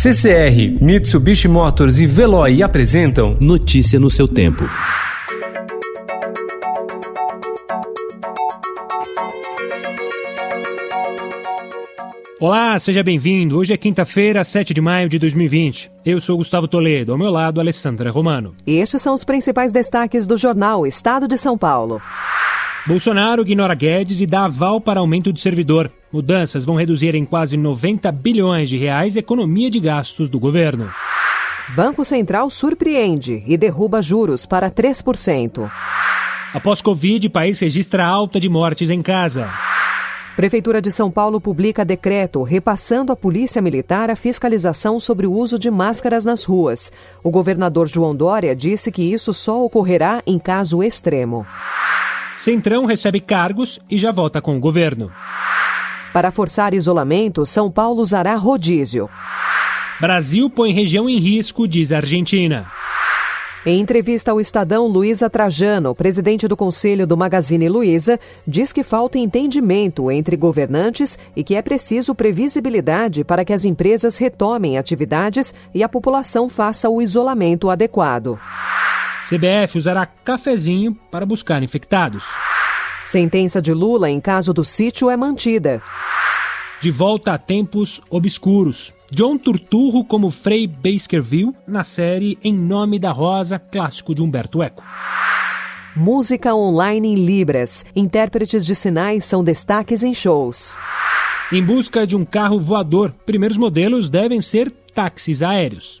CCR, Mitsubishi Motors e Veloy apresentam Notícia no seu tempo. Olá, seja bem-vindo. Hoje é quinta-feira, 7 de maio de 2020. Eu sou Gustavo Toledo, ao meu lado, Alessandra Romano. E estes são os principais destaques do jornal Estado de São Paulo. Bolsonaro ignora Guedes e dá aval para aumento de servidor. Mudanças vão reduzir em quase 90 bilhões de reais a economia de gastos do governo. Banco Central surpreende e derruba juros para 3%. Após Covid, país registra alta de mortes em casa. Prefeitura de São Paulo publica decreto repassando à Polícia Militar a fiscalização sobre o uso de máscaras nas ruas. O governador João Dória disse que isso só ocorrerá em caso extremo. Centrão recebe cargos e já volta com o governo. Para forçar isolamento, São Paulo usará rodízio. Brasil põe região em risco, diz a Argentina. Em entrevista ao Estadão, Luísa Trajano, presidente do Conselho do Magazine Luiza, diz que falta entendimento entre governantes e que é preciso previsibilidade para que as empresas retomem atividades e a população faça o isolamento adequado. CBF usará cafezinho para buscar infectados. Sentença de Lula em caso do sítio é mantida. De volta a tempos obscuros. John Turturro como Frei Baskerville na série Em Nome da Rosa, clássico de Humberto Eco. Música online em Libras. Intérpretes de sinais são destaques em shows. Em busca de um carro voador, primeiros modelos devem ser táxis aéreos.